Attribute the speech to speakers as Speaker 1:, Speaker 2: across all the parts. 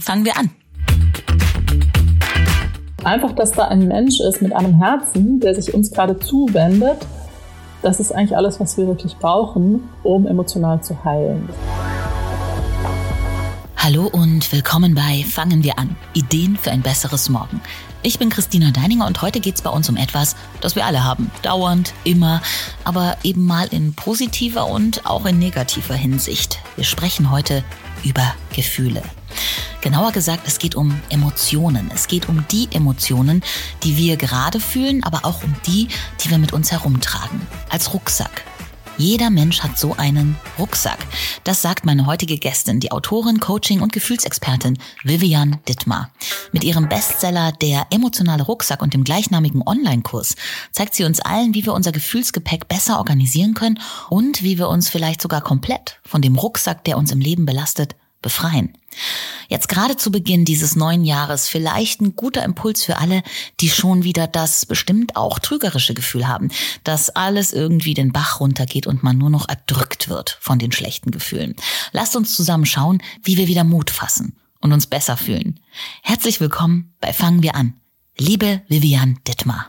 Speaker 1: Fangen wir an.
Speaker 2: Einfach, dass da ein Mensch ist mit einem Herzen, der sich uns gerade zuwendet, das ist eigentlich alles, was wir wirklich brauchen, um emotional zu heilen.
Speaker 1: Hallo und willkommen bei Fangen wir an. Ideen für ein besseres Morgen. Ich bin Christina Deininger und heute geht es bei uns um etwas, das wir alle haben. Dauernd, immer, aber eben mal in positiver und auch in negativer Hinsicht. Wir sprechen heute über Gefühle. Genauer gesagt, es geht um Emotionen. Es geht um die Emotionen, die wir gerade fühlen, aber auch um die, die wir mit uns herumtragen. Als Rucksack. Jeder Mensch hat so einen Rucksack. Das sagt meine heutige Gästin, die Autorin, Coaching und Gefühlsexpertin Vivian Dittmar. Mit ihrem Bestseller Der emotionale Rucksack und dem gleichnamigen Online-Kurs zeigt sie uns allen, wie wir unser Gefühlsgepäck besser organisieren können und wie wir uns vielleicht sogar komplett von dem Rucksack, der uns im Leben belastet, befreien. Jetzt gerade zu Beginn dieses neuen Jahres vielleicht ein guter Impuls für alle, die schon wieder das bestimmt auch trügerische Gefühl haben, dass alles irgendwie den Bach runtergeht und man nur noch erdrückt wird von den schlechten Gefühlen. Lasst uns zusammen schauen, wie wir wieder Mut fassen und uns besser fühlen. Herzlich willkommen bei Fangen wir an. Liebe Vivian Dittmar.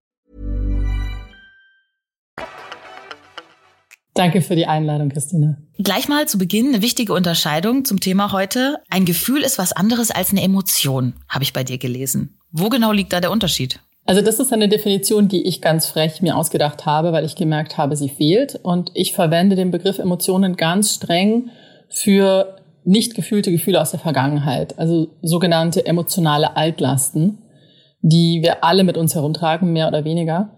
Speaker 2: Danke für die Einladung, Christine.
Speaker 1: Gleich mal zu Beginn eine wichtige Unterscheidung zum Thema heute. Ein Gefühl ist was anderes als eine Emotion, habe ich bei dir gelesen. Wo genau liegt da der Unterschied?
Speaker 2: Also das ist eine Definition, die ich ganz frech mir ausgedacht habe, weil ich gemerkt habe, sie fehlt. Und ich verwende den Begriff Emotionen ganz streng für nicht gefühlte Gefühle aus der Vergangenheit, also sogenannte emotionale Altlasten, die wir alle mit uns herumtragen, mehr oder weniger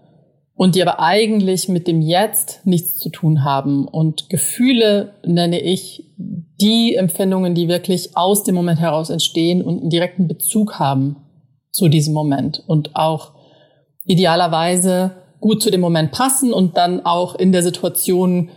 Speaker 2: und die aber eigentlich mit dem Jetzt nichts zu tun haben. Und Gefühle nenne ich die Empfindungen, die wirklich aus dem Moment heraus entstehen und einen direkten Bezug haben zu diesem Moment und auch idealerweise gut zu dem Moment passen und dann auch in der Situation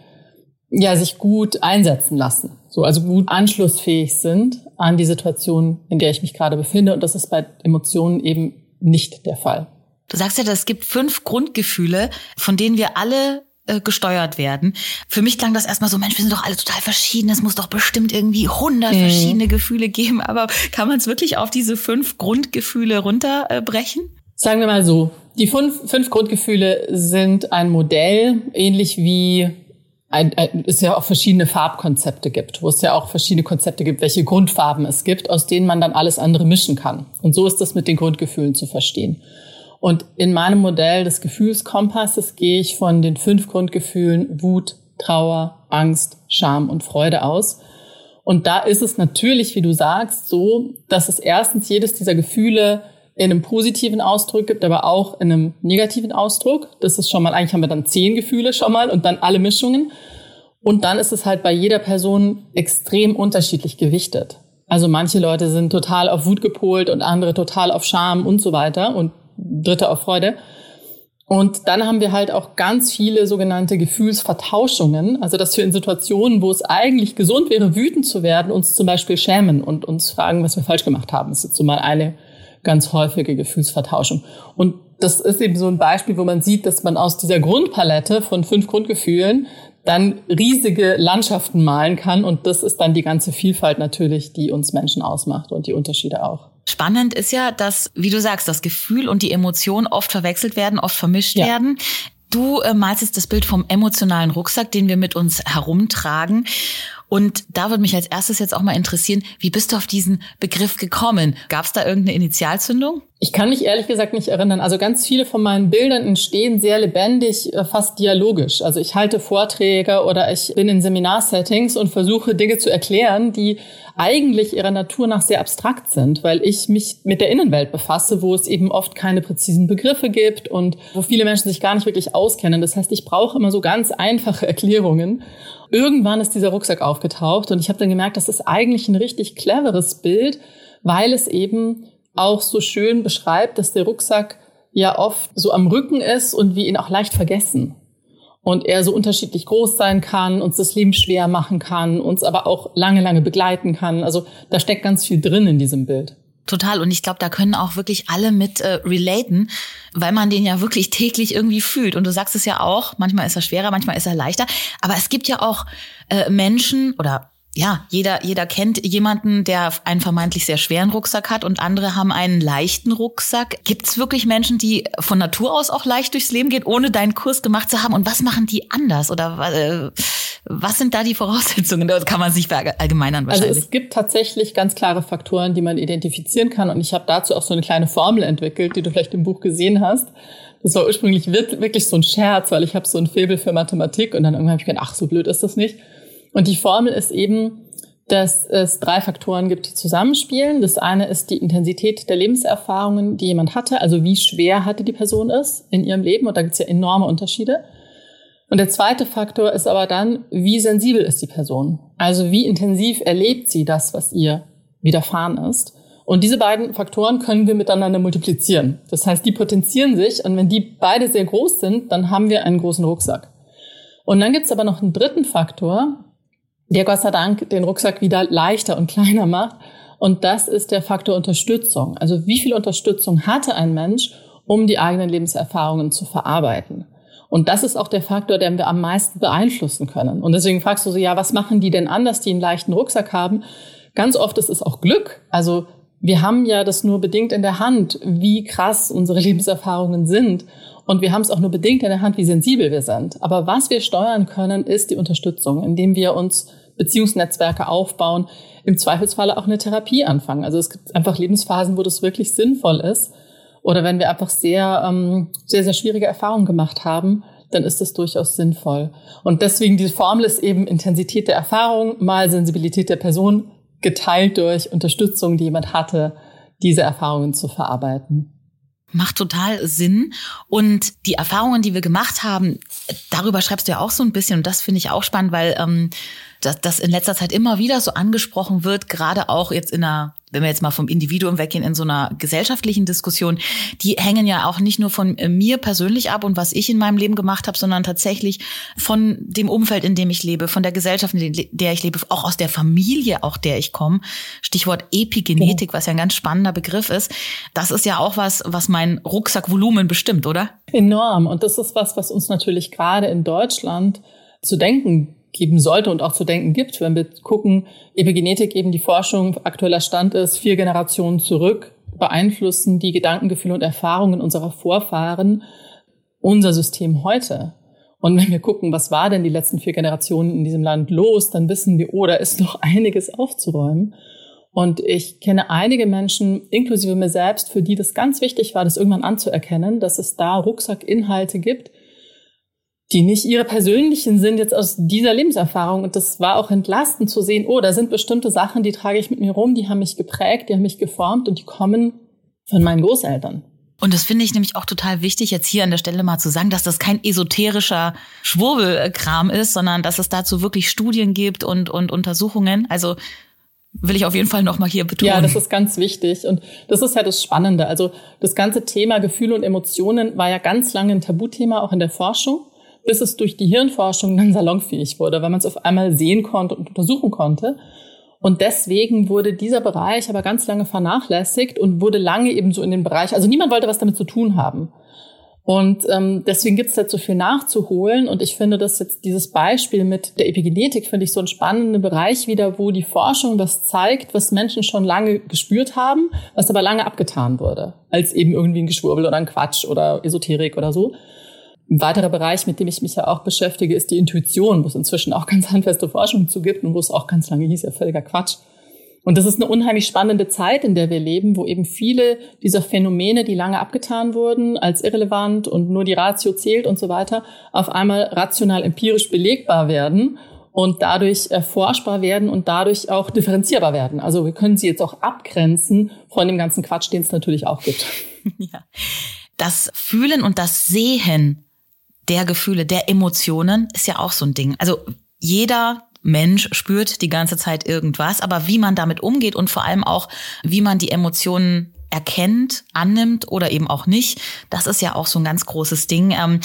Speaker 2: ja sich gut einsetzen lassen. So also gut anschlussfähig sind an die Situation, in der ich mich gerade befinde und das ist bei Emotionen eben nicht der Fall.
Speaker 1: Du sagst ja, es gibt fünf Grundgefühle, von denen wir alle äh, gesteuert werden. Für mich klang das erstmal so, Mensch, wir sind doch alle total verschieden. Es muss doch bestimmt irgendwie hundert mhm. verschiedene Gefühle geben. Aber kann man es wirklich auf diese fünf Grundgefühle runterbrechen?
Speaker 2: Sagen wir mal so. Die fünf, fünf Grundgefühle sind ein Modell, ähnlich wie ein, ein, es ja auch verschiedene Farbkonzepte gibt, wo es ja auch verschiedene Konzepte gibt, welche Grundfarben es gibt, aus denen man dann alles andere mischen kann. Und so ist das mit den Grundgefühlen zu verstehen. Und in meinem Modell des Gefühlskompasses gehe ich von den fünf Grundgefühlen Wut, Trauer, Angst, Scham und Freude aus. Und da ist es natürlich, wie du sagst, so, dass es erstens jedes dieser Gefühle in einem positiven Ausdruck gibt, aber auch in einem negativen Ausdruck. Das ist schon mal, eigentlich haben wir dann zehn Gefühle schon mal und dann alle Mischungen. Und dann ist es halt bei jeder Person extrem unterschiedlich gewichtet. Also manche Leute sind total auf Wut gepolt und andere total auf Scham und so weiter. Und Dritte auf Freude. Und dann haben wir halt auch ganz viele sogenannte Gefühlsvertauschungen. Also, dass wir in Situationen, wo es eigentlich gesund wäre, wütend zu werden, uns zum Beispiel schämen und uns fragen, was wir falsch gemacht haben. Das ist jetzt so mal eine ganz häufige Gefühlsvertauschung. Und das ist eben so ein Beispiel, wo man sieht, dass man aus dieser Grundpalette von fünf Grundgefühlen dann riesige Landschaften malen kann. Und das ist dann die ganze Vielfalt natürlich, die uns Menschen ausmacht und die Unterschiede auch.
Speaker 1: Spannend ist ja, dass, wie du sagst, das Gefühl und die Emotion oft verwechselt werden, oft vermischt ja. werden. Du äh, malst jetzt das Bild vom emotionalen Rucksack, den wir mit uns herumtragen. Und da würde mich als erstes jetzt auch mal interessieren, wie bist du auf diesen Begriff gekommen? Gab es da irgendeine Initialzündung?
Speaker 2: Ich kann mich ehrlich gesagt nicht erinnern. Also ganz viele von meinen Bildern entstehen sehr lebendig, äh, fast dialogisch. Also ich halte Vorträge oder ich bin in Seminarsettings und versuche Dinge zu erklären, die eigentlich ihrer Natur nach sehr abstrakt sind, weil ich mich mit der Innenwelt befasse, wo es eben oft keine präzisen Begriffe gibt und wo viele Menschen sich gar nicht wirklich auskennen. Das heißt, ich brauche immer so ganz einfache Erklärungen. Irgendwann ist dieser Rucksack aufgetaucht und ich habe dann gemerkt, das ist eigentlich ein richtig cleveres Bild, weil es eben auch so schön beschreibt, dass der Rucksack ja oft so am Rücken ist und wir ihn auch leicht vergessen. Und er so unterschiedlich groß sein kann, uns das Leben schwer machen kann, uns aber auch lange, lange begleiten kann. Also da steckt ganz viel drin in diesem Bild.
Speaker 1: Total. Und ich glaube, da können auch wirklich alle mit äh, relaten, weil man den ja wirklich täglich irgendwie fühlt. Und du sagst es ja auch, manchmal ist er schwerer, manchmal ist er leichter. Aber es gibt ja auch äh, Menschen oder ja, jeder, jeder kennt jemanden, der einen vermeintlich sehr schweren Rucksack hat und andere haben einen leichten Rucksack. Gibt es wirklich Menschen, die von Natur aus auch leicht durchs Leben gehen, ohne deinen Kurs gemacht zu haben? Und was machen die anders? Oder äh, was sind da die Voraussetzungen? Das kann man sich verallgemeinern
Speaker 2: wahrscheinlich. Also es gibt tatsächlich ganz klare Faktoren, die man identifizieren kann. Und ich habe dazu auch so eine kleine Formel entwickelt, die du vielleicht im Buch gesehen hast. Das war ursprünglich wirklich so ein Scherz, weil ich habe so ein Faible für Mathematik und dann irgendwann habe ich gedacht, ach, so blöd ist das nicht. Und die Formel ist eben, dass es drei Faktoren gibt, die zusammenspielen. Das eine ist die Intensität der Lebenserfahrungen, die jemand hatte, also wie schwer hatte die Person es in ihrem Leben. Und da gibt es ja enorme Unterschiede. Und der zweite Faktor ist aber dann, wie sensibel ist die Person? Also wie intensiv erlebt sie das, was ihr widerfahren ist? Und diese beiden Faktoren können wir miteinander multiplizieren. Das heißt, die potenzieren sich und wenn die beide sehr groß sind, dann haben wir einen großen Rucksack. Und dann gibt es aber noch einen dritten Faktor, der Gott sei Dank den Rucksack wieder leichter und kleiner macht. Und das ist der Faktor Unterstützung. Also wie viel Unterstützung hatte ein Mensch, um die eigenen Lebenserfahrungen zu verarbeiten? Und das ist auch der Faktor, den wir am meisten beeinflussen können. Und deswegen fragst du so, ja, was machen die denn anders, die einen leichten Rucksack haben? Ganz oft ist es auch Glück. Also wir haben ja das nur bedingt in der Hand, wie krass unsere Lebenserfahrungen sind. Und wir haben es auch nur bedingt in der Hand, wie sensibel wir sind. Aber was wir steuern können, ist die Unterstützung, indem wir uns Beziehungsnetzwerke aufbauen, im Zweifelsfalle auch eine Therapie anfangen. Also es gibt einfach Lebensphasen, wo das wirklich sinnvoll ist. Oder wenn wir einfach sehr, ähm, sehr, sehr schwierige Erfahrungen gemacht haben, dann ist das durchaus sinnvoll. Und deswegen diese Formel ist eben Intensität der Erfahrung mal Sensibilität der Person geteilt durch Unterstützung, die jemand hatte, diese Erfahrungen zu verarbeiten.
Speaker 1: Macht total Sinn. Und die Erfahrungen, die wir gemacht haben, darüber schreibst du ja auch so ein bisschen. Und das finde ich auch spannend, weil ähm, dass das in letzter Zeit immer wieder so angesprochen wird, gerade auch jetzt in einer, wenn wir jetzt mal vom Individuum weggehen, in so einer gesellschaftlichen Diskussion, die hängen ja auch nicht nur von äh, mir persönlich ab und was ich in meinem Leben gemacht habe, sondern tatsächlich von dem Umfeld, in dem ich lebe, von der Gesellschaft, in der ich lebe, auch aus der Familie, auch der ich komme. Stichwort Epigenetik, was ja ein ganz spannender Begriff ist. Das ist ja auch was, was mein Rucksackvolumen bestimmt, oder?
Speaker 2: Enorm. Und das ist was, was uns natürlich gerade in Deutschland zu denken geben sollte und auch zu denken gibt, wenn wir gucken, Epigenetik eben die Forschung aktueller Stand ist, vier Generationen zurück, beeinflussen die Gedanken, Gefühle und Erfahrungen unserer Vorfahren unser System heute. Und wenn wir gucken, was war denn die letzten vier Generationen in diesem Land los, dann wissen wir, oh, da ist noch einiges aufzuräumen. Und ich kenne einige Menschen, inklusive mir selbst, für die das ganz wichtig war, das irgendwann anzuerkennen, dass es da Rucksackinhalte gibt, die nicht ihre persönlichen sind jetzt aus dieser Lebenserfahrung. Und das war auch entlastend zu sehen, oh, da sind bestimmte Sachen, die trage ich mit mir rum, die haben mich geprägt, die haben mich geformt und die kommen von meinen Großeltern.
Speaker 1: Und das finde ich nämlich auch total wichtig, jetzt hier an der Stelle mal zu sagen, dass das kein esoterischer Schwurbelkram ist, sondern dass es dazu wirklich Studien gibt und, und Untersuchungen. Also will ich auf jeden Fall nochmal hier betonen.
Speaker 2: Ja, das ist ganz wichtig. Und das ist ja das Spannende. Also das ganze Thema Gefühle und Emotionen war ja ganz lange ein Tabuthema, auch in der Forschung bis es durch die Hirnforschung dann salonfähig wurde, weil man es auf einmal sehen konnte und untersuchen konnte. Und deswegen wurde dieser Bereich aber ganz lange vernachlässigt und wurde lange eben so in den Bereich, also niemand wollte was damit zu tun haben. Und ähm, deswegen gibt es jetzt so viel nachzuholen. Und ich finde, dass jetzt dieses Beispiel mit der Epigenetik, finde ich so einen spannenden Bereich wieder, wo die Forschung was zeigt, was Menschen schon lange gespürt haben, was aber lange abgetan wurde, als eben irgendwie ein Geschwurbel oder ein Quatsch oder Esoterik oder so. Ein weiterer Bereich, mit dem ich mich ja auch beschäftige, ist die Intuition, wo es inzwischen auch ganz handfeste Forschung zu gibt und wo es auch ganz lange hieß, ja völliger Quatsch. Und das ist eine unheimlich spannende Zeit, in der wir leben, wo eben viele dieser Phänomene, die lange abgetan wurden als irrelevant und nur die Ratio zählt und so weiter, auf einmal rational empirisch belegbar werden und dadurch erforschbar werden und dadurch auch differenzierbar werden. Also wir können sie jetzt auch abgrenzen von dem ganzen Quatsch, den es natürlich auch gibt.
Speaker 1: Ja. Das Fühlen und das Sehen der Gefühle, der Emotionen ist ja auch so ein Ding. Also jeder Mensch spürt die ganze Zeit irgendwas, aber wie man damit umgeht und vor allem auch, wie man die Emotionen erkennt, annimmt oder eben auch nicht, das ist ja auch so ein ganz großes Ding. Ähm,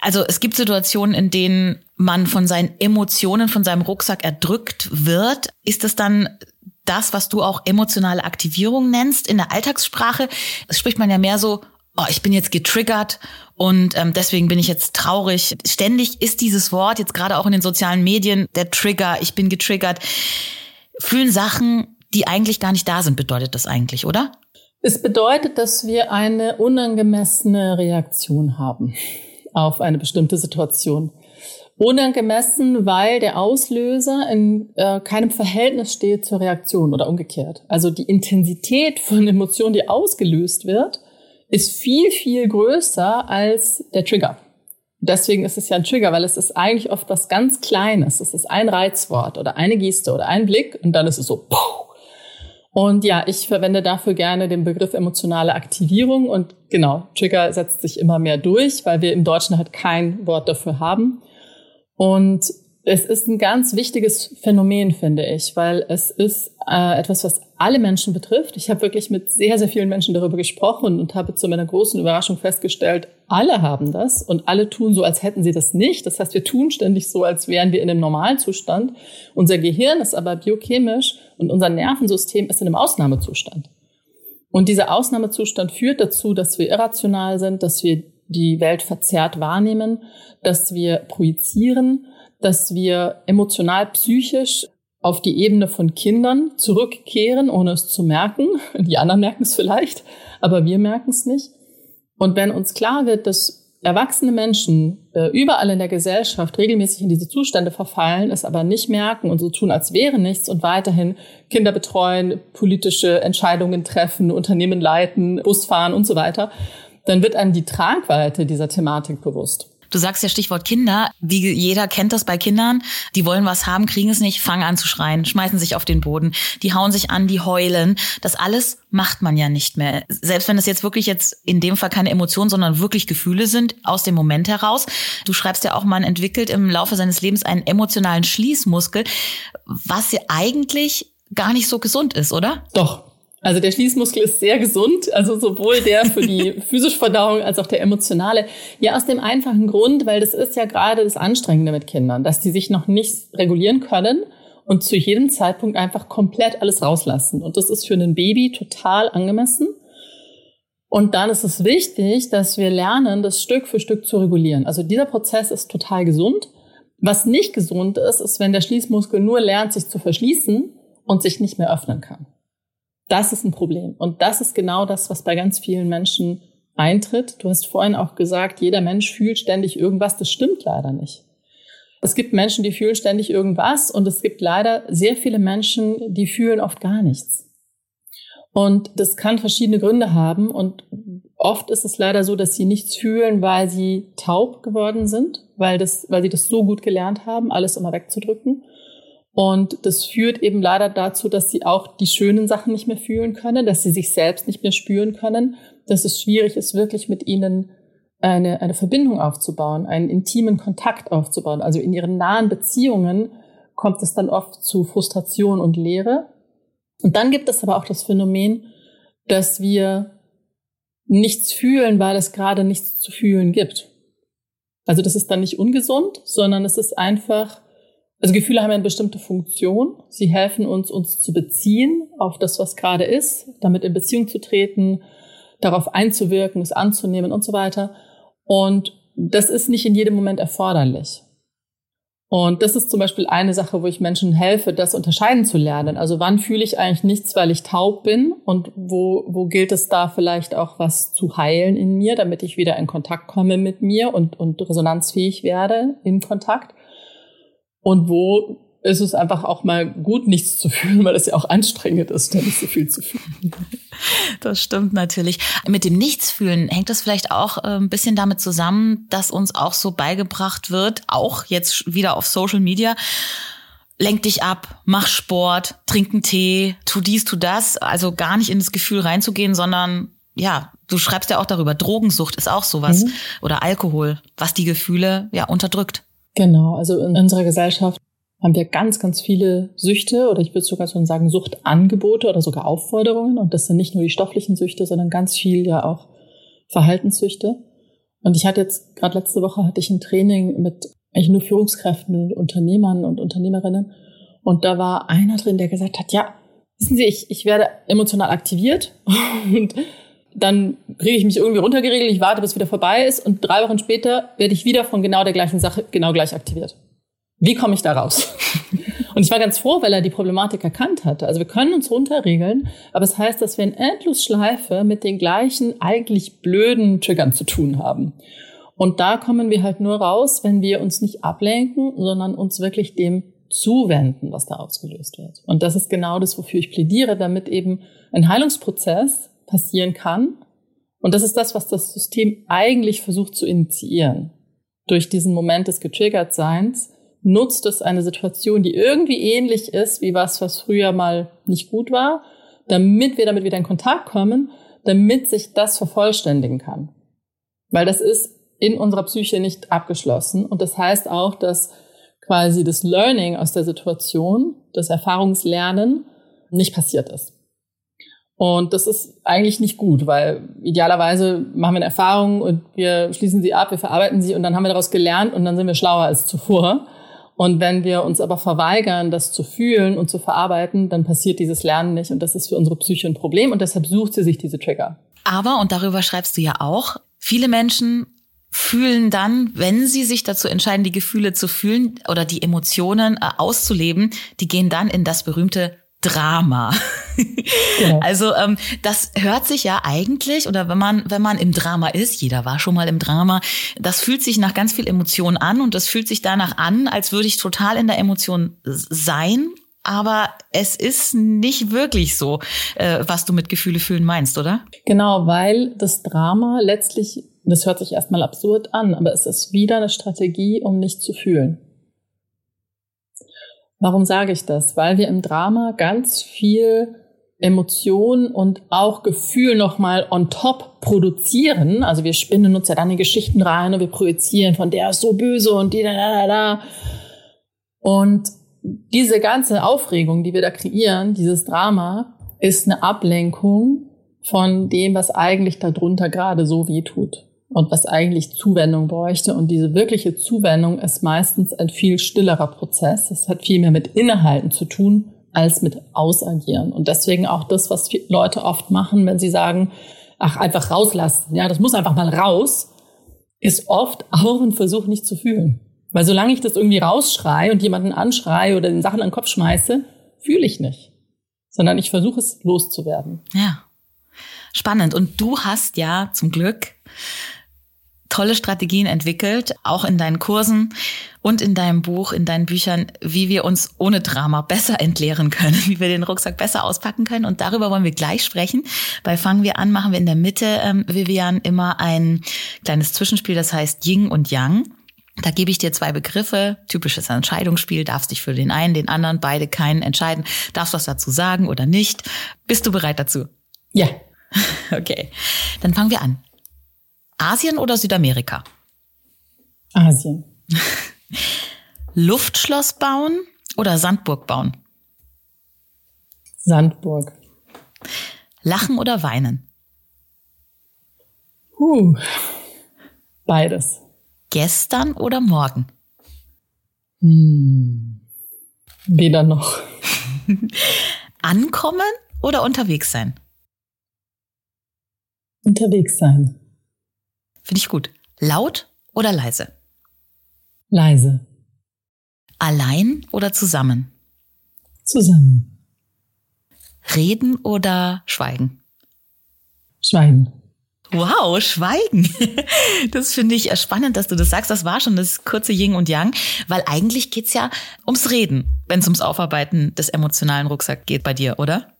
Speaker 1: also es gibt Situationen, in denen man von seinen Emotionen, von seinem Rucksack erdrückt wird. Ist das dann das, was du auch emotionale Aktivierung nennst in der Alltagssprache? Spricht man ja mehr so, oh, ich bin jetzt getriggert und ähm, deswegen bin ich jetzt traurig. Ständig ist dieses Wort, jetzt gerade auch in den sozialen Medien, der Trigger, ich bin getriggert. Fühlen Sachen, die eigentlich gar nicht da sind, bedeutet das eigentlich, oder?
Speaker 2: Es bedeutet, dass wir eine unangemessene Reaktion haben auf eine bestimmte Situation. Unangemessen, weil der Auslöser in äh, keinem Verhältnis steht zur Reaktion oder umgekehrt. Also die Intensität von Emotionen, die ausgelöst wird, ist viel, viel größer als der Trigger. Deswegen ist es ja ein Trigger, weil es ist eigentlich oft was ganz Kleines. Es ist ein Reizwort oder eine Geste oder ein Blick und dann ist es so. Und ja, ich verwende dafür gerne den Begriff emotionale Aktivierung und genau, Trigger setzt sich immer mehr durch, weil wir im Deutschen halt kein Wort dafür haben. Und es ist ein ganz wichtiges Phänomen, finde ich, weil es ist äh, etwas, was alle Menschen betrifft. Ich habe wirklich mit sehr, sehr vielen Menschen darüber gesprochen und habe zu meiner großen Überraschung festgestellt, alle haben das und alle tun so, als hätten sie das nicht. Das heißt, wir tun ständig so, als wären wir in einem normalen Zustand. Unser Gehirn ist aber biochemisch und unser Nervensystem ist in einem Ausnahmezustand. Und dieser Ausnahmezustand führt dazu, dass wir irrational sind, dass wir die Welt verzerrt wahrnehmen, dass wir projizieren, dass wir emotional, psychisch auf die Ebene von Kindern zurückkehren, ohne es zu merken. Die anderen merken es vielleicht, aber wir merken es nicht. Und wenn uns klar wird, dass erwachsene Menschen äh, überall in der Gesellschaft regelmäßig in diese Zustände verfallen, es aber nicht merken und so tun, als wäre nichts und weiterhin Kinder betreuen, politische Entscheidungen treffen, Unternehmen leiten, Bus fahren und so weiter, dann wird einem die Tragweite dieser Thematik bewusst.
Speaker 1: Du sagst ja Stichwort Kinder. Wie jeder kennt das bei Kindern. Die wollen was haben, kriegen es nicht, fangen an zu schreien, schmeißen sich auf den Boden. Die hauen sich an, die heulen. Das alles macht man ja nicht mehr. Selbst wenn es jetzt wirklich jetzt in dem Fall keine Emotionen, sondern wirklich Gefühle sind aus dem Moment heraus. Du schreibst ja auch, man entwickelt im Laufe seines Lebens einen emotionalen Schließmuskel, was ja eigentlich gar nicht so gesund ist, oder?
Speaker 2: Doch. Also der Schließmuskel ist sehr gesund, also sowohl der für die physische Verdauung als auch der emotionale. Ja, aus dem einfachen Grund, weil das ist ja gerade das Anstrengende mit Kindern, dass die sich noch nicht regulieren können und zu jedem Zeitpunkt einfach komplett alles rauslassen. Und das ist für ein Baby total angemessen. Und dann ist es wichtig, dass wir lernen, das Stück für Stück zu regulieren. Also dieser Prozess ist total gesund. Was nicht gesund ist, ist, wenn der Schließmuskel nur lernt, sich zu verschließen und sich nicht mehr öffnen kann. Das ist ein Problem. Und das ist genau das, was bei ganz vielen Menschen eintritt. Du hast vorhin auch gesagt, jeder Mensch fühlt ständig irgendwas. Das stimmt leider nicht. Es gibt Menschen, die fühlen ständig irgendwas und es gibt leider sehr viele Menschen, die fühlen oft gar nichts. Und das kann verschiedene Gründe haben und oft ist es leider so, dass sie nichts fühlen, weil sie taub geworden sind, weil das, weil sie das so gut gelernt haben, alles immer wegzudrücken. Und das führt eben leider dazu, dass sie auch die schönen Sachen nicht mehr fühlen können, dass sie sich selbst nicht mehr spüren können, dass es schwierig ist, wirklich mit ihnen eine, eine Verbindung aufzubauen, einen intimen Kontakt aufzubauen. Also in ihren nahen Beziehungen kommt es dann oft zu Frustration und Leere. Und dann gibt es aber auch das Phänomen, dass wir nichts fühlen, weil es gerade nichts zu fühlen gibt. Also das ist dann nicht ungesund, sondern es ist einfach also Gefühle haben eine bestimmte Funktion. Sie helfen uns, uns zu beziehen auf das, was gerade ist, damit in Beziehung zu treten, darauf einzuwirken, es anzunehmen und so weiter. Und das ist nicht in jedem Moment erforderlich. Und das ist zum Beispiel eine Sache, wo ich Menschen helfe, das unterscheiden zu lernen. Also wann fühle ich eigentlich nichts, weil ich taub bin und wo, wo gilt es da vielleicht auch was zu heilen in mir, damit ich wieder in Kontakt komme mit mir und, und resonanzfähig werde im Kontakt. Und wo ist es einfach auch mal gut, nichts zu fühlen, weil es ja auch anstrengend ist, da nicht so viel zu fühlen.
Speaker 1: Das stimmt natürlich. Mit dem Nichtsfühlen hängt das vielleicht auch äh, ein bisschen damit zusammen, dass uns auch so beigebracht wird, auch jetzt wieder auf Social Media, lenk dich ab, mach Sport, trink einen Tee, tu dies, tu das. Also gar nicht in das Gefühl reinzugehen, sondern ja, du schreibst ja auch darüber, Drogensucht ist auch sowas mhm. oder Alkohol, was die Gefühle ja unterdrückt.
Speaker 2: Genau, also in unserer Gesellschaft haben wir ganz, ganz viele Süchte oder ich würde sogar schon sagen Suchtangebote oder sogar Aufforderungen. Und das sind nicht nur die stofflichen Süchte, sondern ganz viel ja auch Verhaltenssüchte. Und ich hatte jetzt, gerade letzte Woche hatte ich ein Training mit eigentlich nur Führungskräften und Unternehmern und Unternehmerinnen. Und da war einer drin, der gesagt hat, ja, wissen Sie, ich, ich werde emotional aktiviert und dann kriege ich mich irgendwie runtergeregelt, ich warte, bis es wieder vorbei ist und drei Wochen später werde ich wieder von genau der gleichen Sache genau gleich aktiviert. Wie komme ich da raus? Und ich war ganz froh, weil er die Problematik erkannt hatte. Also wir können uns runterregeln, aber es das heißt, dass wir in Endlosschleife mit den gleichen eigentlich blöden Triggern zu tun haben. Und da kommen wir halt nur raus, wenn wir uns nicht ablenken, sondern uns wirklich dem zuwenden, was da ausgelöst wird. Und das ist genau das, wofür ich plädiere, damit eben ein Heilungsprozess passieren kann. Und das ist das, was das System eigentlich versucht zu initiieren. Durch diesen Moment des Getriggertseins nutzt es eine Situation, die irgendwie ähnlich ist wie was, was früher mal nicht gut war, damit wir damit wieder in Kontakt kommen, damit sich das vervollständigen kann. Weil das ist in unserer Psyche nicht abgeschlossen. Und das heißt auch, dass quasi das Learning aus der Situation, das Erfahrungslernen nicht passiert ist. Und das ist eigentlich nicht gut, weil idealerweise machen wir eine Erfahrung und wir schließen sie ab, wir verarbeiten sie und dann haben wir daraus gelernt und dann sind wir schlauer als zuvor. Und wenn wir uns aber verweigern, das zu fühlen und zu verarbeiten, dann passiert dieses Lernen nicht und das ist für unsere Psyche ein Problem und deshalb sucht sie sich diese Trigger.
Speaker 1: Aber, und darüber schreibst du ja auch, viele Menschen fühlen dann, wenn sie sich dazu entscheiden, die Gefühle zu fühlen oder die Emotionen äh, auszuleben, die gehen dann in das berühmte Drama. Genau. Also ähm, das hört sich ja eigentlich, oder wenn man, wenn man im Drama ist, jeder war schon mal im Drama, das fühlt sich nach ganz viel Emotion an und das fühlt sich danach an, als würde ich total in der Emotion sein. Aber es ist nicht wirklich so, äh, was du mit Gefühle fühlen meinst, oder?
Speaker 2: Genau, weil das Drama letztlich, das hört sich erstmal absurd an, aber es ist wieder eine Strategie, um nicht zu fühlen. Warum sage ich das? Weil wir im Drama ganz viel Emotion und auch Gefühl nochmal on top produzieren. Also wir spinnen uns ja dann in Geschichten rein und wir projizieren von der ist so böse und die da da da. Und diese ganze Aufregung, die wir da kreieren, dieses Drama, ist eine Ablenkung von dem, was eigentlich darunter gerade so weh tut und was eigentlich Zuwendung bräuchte. Und diese wirkliche Zuwendung ist meistens ein viel stillerer Prozess. Es hat viel mehr mit Innehalten zu tun als mit Ausagieren. Und deswegen auch das, was Leute oft machen, wenn sie sagen, ach, einfach rauslassen. Ja, das muss einfach mal raus, ist oft auch ein Versuch, nicht zu fühlen. Weil solange ich das irgendwie rausschreie und jemanden anschreie oder den Sachen an den Kopf schmeiße, fühle ich nicht. Sondern ich versuche es loszuwerden.
Speaker 1: Ja. Spannend. Und du hast ja zum Glück tolle Strategien entwickelt, auch in deinen Kursen und in deinem Buch, in deinen Büchern, wie wir uns ohne Drama besser entleeren können, wie wir den Rucksack besser auspacken können. Und darüber wollen wir gleich sprechen. Bei Fangen wir an, machen wir in der Mitte, ähm, Vivian, immer ein kleines Zwischenspiel, das heißt Ying und Yang. Da gebe ich dir zwei Begriffe, typisches Entscheidungsspiel, darfst dich für den einen, den anderen, beide keinen entscheiden, darfst was dazu sagen oder nicht. Bist du bereit dazu?
Speaker 2: Ja.
Speaker 1: Okay, dann fangen wir an. Asien oder Südamerika?
Speaker 2: Asien.
Speaker 1: Luftschloss bauen oder Sandburg bauen?
Speaker 2: Sandburg.
Speaker 1: Lachen oder weinen?
Speaker 2: Huh. Beides.
Speaker 1: Gestern oder morgen?
Speaker 2: Hm. Weder noch.
Speaker 1: Ankommen oder unterwegs sein?
Speaker 2: Unterwegs sein.
Speaker 1: Finde ich gut. Laut oder leise?
Speaker 2: Leise.
Speaker 1: Allein oder zusammen?
Speaker 2: Zusammen.
Speaker 1: Reden oder schweigen?
Speaker 2: Schweigen.
Speaker 1: Wow, Schweigen. Das finde ich spannend, dass du das sagst. Das war schon das kurze Yin und Yang, weil eigentlich geht's ja ums Reden. wenn es ums Aufarbeiten des emotionalen Rucksacks geht bei dir, oder?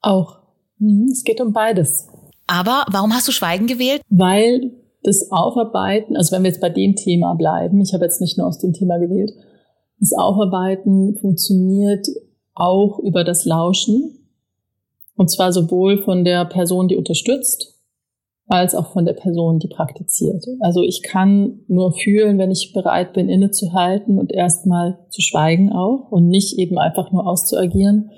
Speaker 2: Auch. Mhm, es geht um beides.
Speaker 1: Aber warum hast du Schweigen gewählt?
Speaker 2: Weil das Aufarbeiten, also wenn wir jetzt bei dem Thema bleiben, ich habe jetzt nicht nur aus dem Thema gewählt, das Aufarbeiten funktioniert auch über das Lauschen. Und zwar sowohl von der Person, die unterstützt, als auch von der Person, die praktiziert. Also ich kann nur fühlen, wenn ich bereit bin, innezuhalten und erstmal zu schweigen auch und nicht eben einfach nur auszuagieren,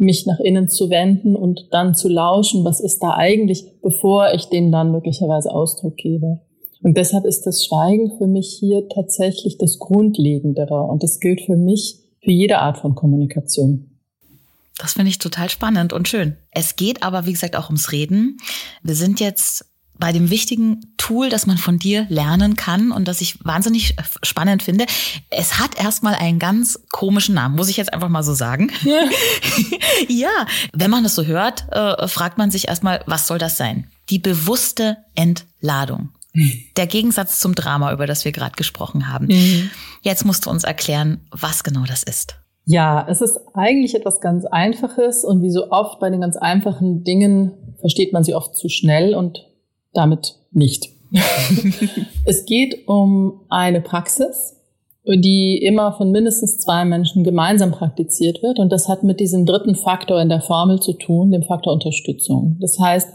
Speaker 2: mich nach innen zu wenden und dann zu lauschen, was ist da eigentlich, bevor ich dem dann möglicherweise Ausdruck gebe. Und deshalb ist das Schweigen für mich hier tatsächlich das Grundlegendere. Und das gilt für mich für jede Art von Kommunikation.
Speaker 1: Das finde ich total spannend und schön. Es geht aber, wie gesagt, auch ums Reden. Wir sind jetzt bei dem wichtigen Tool, das man von dir lernen kann und das ich wahnsinnig spannend finde. Es hat erstmal einen ganz komischen Namen, muss ich jetzt einfach mal so sagen. Ja, ja wenn man das so hört, äh, fragt man sich erstmal, was soll das sein? Die bewusste Entladung. Der Gegensatz zum Drama, über das wir gerade gesprochen haben. Mhm. Jetzt musst du uns erklären, was genau das ist.
Speaker 2: Ja, es ist eigentlich etwas ganz Einfaches und wie so oft bei den ganz einfachen Dingen versteht man sie oft zu schnell und damit nicht. es geht um eine Praxis, die immer von mindestens zwei Menschen gemeinsam praktiziert wird. Und das hat mit diesem dritten Faktor in der Formel zu tun, dem Faktor Unterstützung. Das heißt,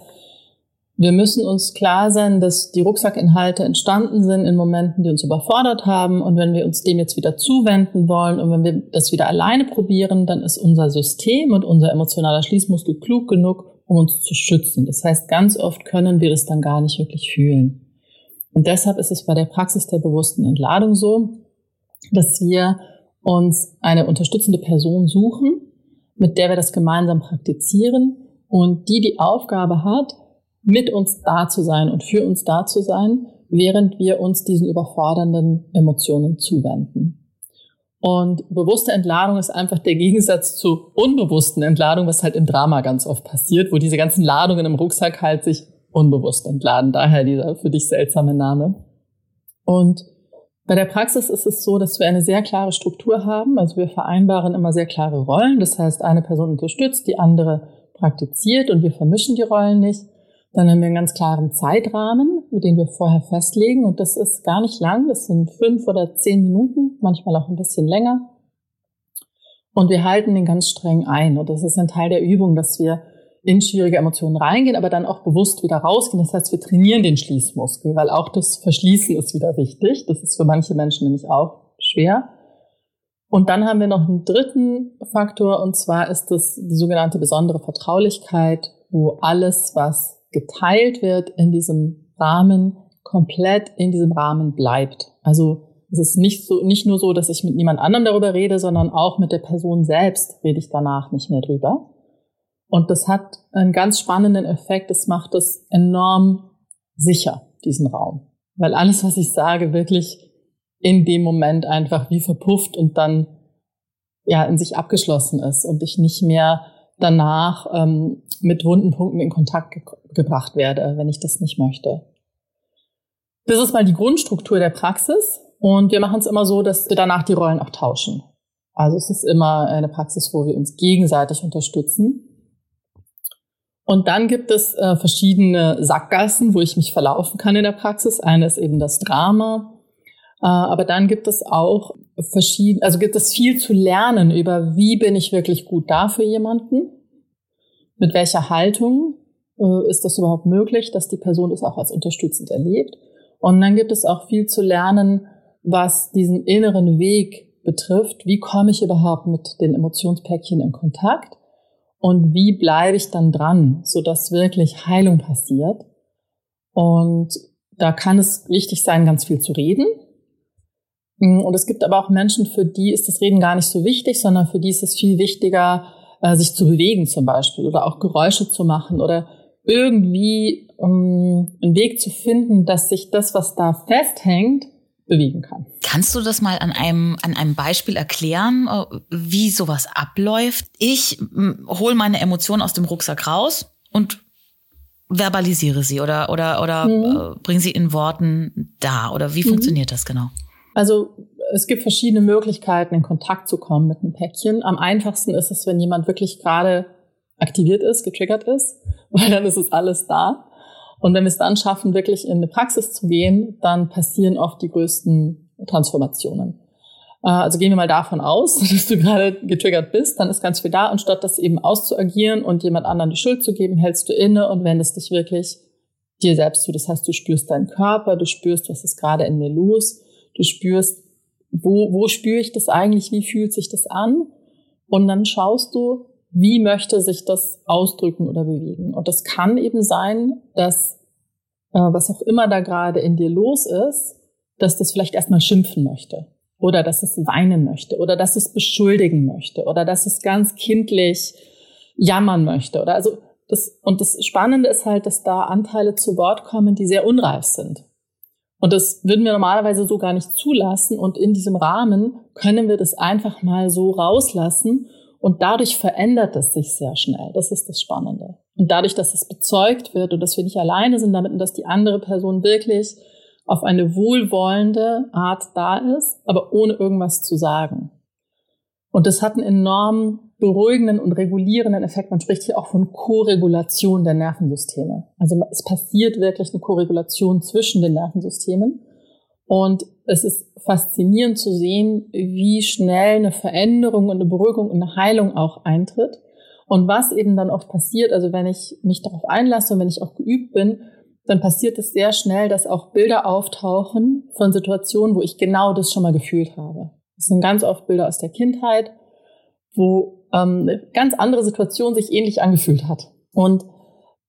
Speaker 2: wir müssen uns klar sein, dass die Rucksackinhalte entstanden sind in Momenten, die uns überfordert haben. Und wenn wir uns dem jetzt wieder zuwenden wollen und wenn wir das wieder alleine probieren, dann ist unser System und unser emotionaler Schließmuskel klug genug, um uns zu schützen. Das heißt, ganz oft können wir das dann gar nicht wirklich fühlen. Und deshalb ist es bei der Praxis der bewussten Entladung so, dass wir uns eine unterstützende Person suchen, mit der wir das gemeinsam praktizieren und die die Aufgabe hat, mit uns da zu sein und für uns da zu sein, während wir uns diesen überfordernden Emotionen zuwenden. Und bewusste Entladung ist einfach der Gegensatz zu unbewussten Entladung, was halt im Drama ganz oft passiert, wo diese ganzen Ladungen im Rucksack halt sich unbewusst entladen. Daher dieser für dich seltsame Name. Und bei der Praxis ist es so, dass wir eine sehr klare Struktur haben. Also wir vereinbaren immer sehr klare Rollen. Das heißt, eine Person unterstützt, die andere praktiziert und wir vermischen die Rollen nicht. Dann haben wir einen ganz klaren Zeitrahmen, mit dem wir vorher festlegen. Und das ist gar nicht lang. Das sind fünf oder zehn Minuten, manchmal auch ein bisschen länger. Und wir halten den ganz streng ein. Und das ist ein Teil der Übung, dass wir in schwierige Emotionen reingehen, aber dann auch bewusst wieder rausgehen. Das heißt, wir trainieren den Schließmuskel, weil auch das Verschließen ist wieder wichtig. Das ist für manche Menschen nämlich auch schwer. Und dann haben wir noch einen dritten Faktor, und zwar ist das die sogenannte besondere Vertraulichkeit, wo alles, was geteilt wird in diesem Rahmen, komplett in diesem Rahmen bleibt. Also es ist nicht so, nicht nur so, dass ich mit niemand anderem darüber rede, sondern auch mit der Person selbst rede ich danach nicht mehr drüber. Und das hat einen ganz spannenden Effekt. Es macht es enorm sicher, diesen Raum. Weil alles, was ich sage, wirklich in dem Moment einfach wie verpufft und dann ja in sich abgeschlossen ist und ich nicht mehr danach ähm, mit wunden Punkten in Kontakt ge gebracht werde, wenn ich das nicht möchte. Das ist mal die Grundstruktur der Praxis und wir machen es immer so, dass wir danach die Rollen auch tauschen. Also es ist immer eine Praxis, wo wir uns gegenseitig unterstützen. Und dann gibt es äh, verschiedene Sackgassen, wo ich mich verlaufen kann in der Praxis. Eine ist eben das Drama. Äh, aber dann gibt es auch verschiedene, also gibt es viel zu lernen über, wie bin ich wirklich gut da für jemanden mit welcher Haltung äh, ist das überhaupt möglich, dass die Person das auch als unterstützend erlebt. Und dann gibt es auch viel zu lernen, was diesen inneren Weg betrifft. Wie komme ich überhaupt mit den Emotionspäckchen in Kontakt? Und wie bleibe ich dann dran, sodass wirklich Heilung passiert? Und da kann es wichtig sein, ganz viel zu reden. Und es gibt aber auch Menschen, für die ist das Reden gar nicht so wichtig, sondern für die ist es viel wichtiger, äh, sich zu bewegen zum Beispiel oder auch Geräusche zu machen oder irgendwie um, ähm, einen Weg zu finden, dass sich das, was da festhängt, bewegen kann.
Speaker 1: Kannst du das mal an einem, an einem Beispiel erklären, äh, wie sowas abläuft? Ich hole meine Emotionen aus dem Rucksack raus und verbalisiere sie oder, oder, oder mhm. äh, bringe sie in Worten da? Oder wie mhm. funktioniert das genau?
Speaker 2: Also es gibt verschiedene Möglichkeiten, in Kontakt zu kommen mit einem Päckchen. Am einfachsten ist es, wenn jemand wirklich gerade aktiviert ist, getriggert ist, weil dann ist es alles da. Und wenn wir es dann schaffen, wirklich in eine Praxis zu gehen, dann passieren oft die größten Transformationen. Äh, also gehen wir mal davon aus, dass du gerade getriggert bist, dann ist ganz viel da. Und statt das eben auszuagieren und jemand anderen die Schuld zu geben, hältst du inne und wendest dich wirklich dir selbst zu. Das heißt, du spürst deinen Körper, du spürst, was ist gerade in mir los, du spürst, wo, wo spüre ich das eigentlich, wie fühlt sich das an? Und dann schaust du, wie möchte sich das ausdrücken oder bewegen. Und das kann eben sein, dass äh, was auch immer da gerade in dir los ist, dass das vielleicht erstmal schimpfen möchte oder dass es weinen möchte oder dass es beschuldigen möchte oder dass es ganz kindlich jammern möchte oder also das, und das Spannende ist halt, dass da Anteile zu Wort kommen, die sehr unreif sind. Und das würden wir normalerweise so gar nicht zulassen. Und in diesem Rahmen können wir das einfach mal so rauslassen und dadurch verändert es sich sehr schnell. Das ist das Spannende. Und dadurch, dass es bezeugt wird und dass wir nicht alleine sind damit und dass die andere Person wirklich auf eine wohlwollende Art da ist, aber ohne irgendwas zu sagen. Und das hat einen enorm beruhigenden und regulierenden Effekt. Man spricht hier auch von Koregulation der Nervensysteme. Also es passiert wirklich eine Koregulation zwischen den Nervensystemen. Und es ist faszinierend zu sehen, wie schnell eine Veränderung und eine Beruhigung und eine Heilung auch eintritt. Und was eben dann oft passiert, also wenn ich mich darauf einlasse und wenn ich auch geübt bin, dann passiert es sehr schnell, dass auch Bilder auftauchen von Situationen, wo ich genau das schon mal gefühlt habe. Das sind ganz oft Bilder aus der Kindheit, wo ähm, eine ganz andere Situation sich ähnlich angefühlt hat. Und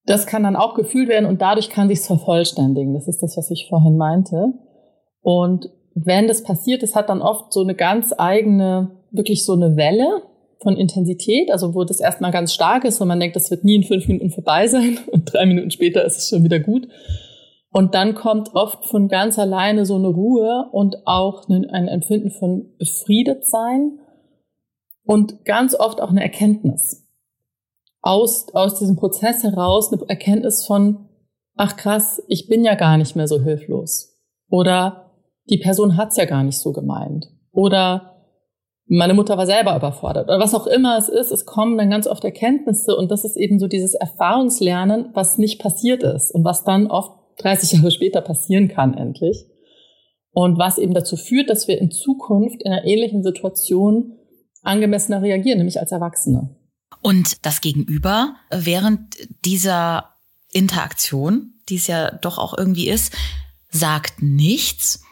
Speaker 2: das kann dann auch gefühlt werden und dadurch kann sich vervollständigen. Das ist das, was ich vorhin meinte. Und wenn das passiert, es hat dann oft so eine ganz eigene, wirklich so eine Welle von Intensität, also wo das erstmal ganz stark ist und man denkt, das wird nie in fünf Minuten vorbei sein und drei Minuten später ist es schon wieder gut. Und dann kommt oft von ganz alleine so eine Ruhe und auch ein Empfinden von befriedet sein und ganz oft auch eine Erkenntnis. Aus, aus diesem Prozess heraus eine Erkenntnis von, ach krass, ich bin ja gar nicht mehr so hilflos. Oder die Person hat's ja gar nicht so gemeint. Oder meine Mutter war selber überfordert. Oder was auch immer es ist, es kommen dann ganz oft Erkenntnisse und das ist eben so dieses Erfahrungslernen, was nicht passiert ist und was dann oft 30 Jahre später passieren kann endlich. Und was eben dazu führt, dass wir in Zukunft in einer ähnlichen Situation angemessener reagieren, nämlich als Erwachsene.
Speaker 1: Und das Gegenüber während dieser Interaktion, die es ja doch auch irgendwie ist, sagt nichts,